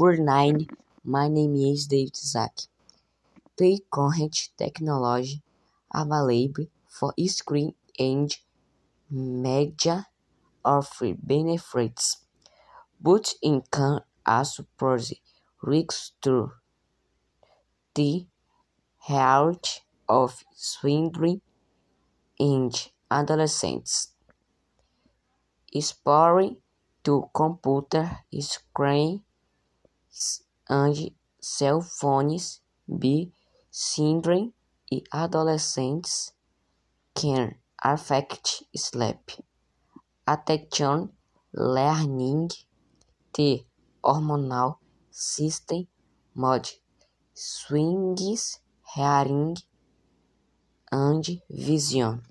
Good night, my name is David Isaac. The current technology available for screen and media offers benefits, but it can also pose risks to the health of children and adolescents. Exposure to computer screens phones by children and adolescents can affect sleep, attention, learning, the hormonal system, mood swings, hearing, and vision.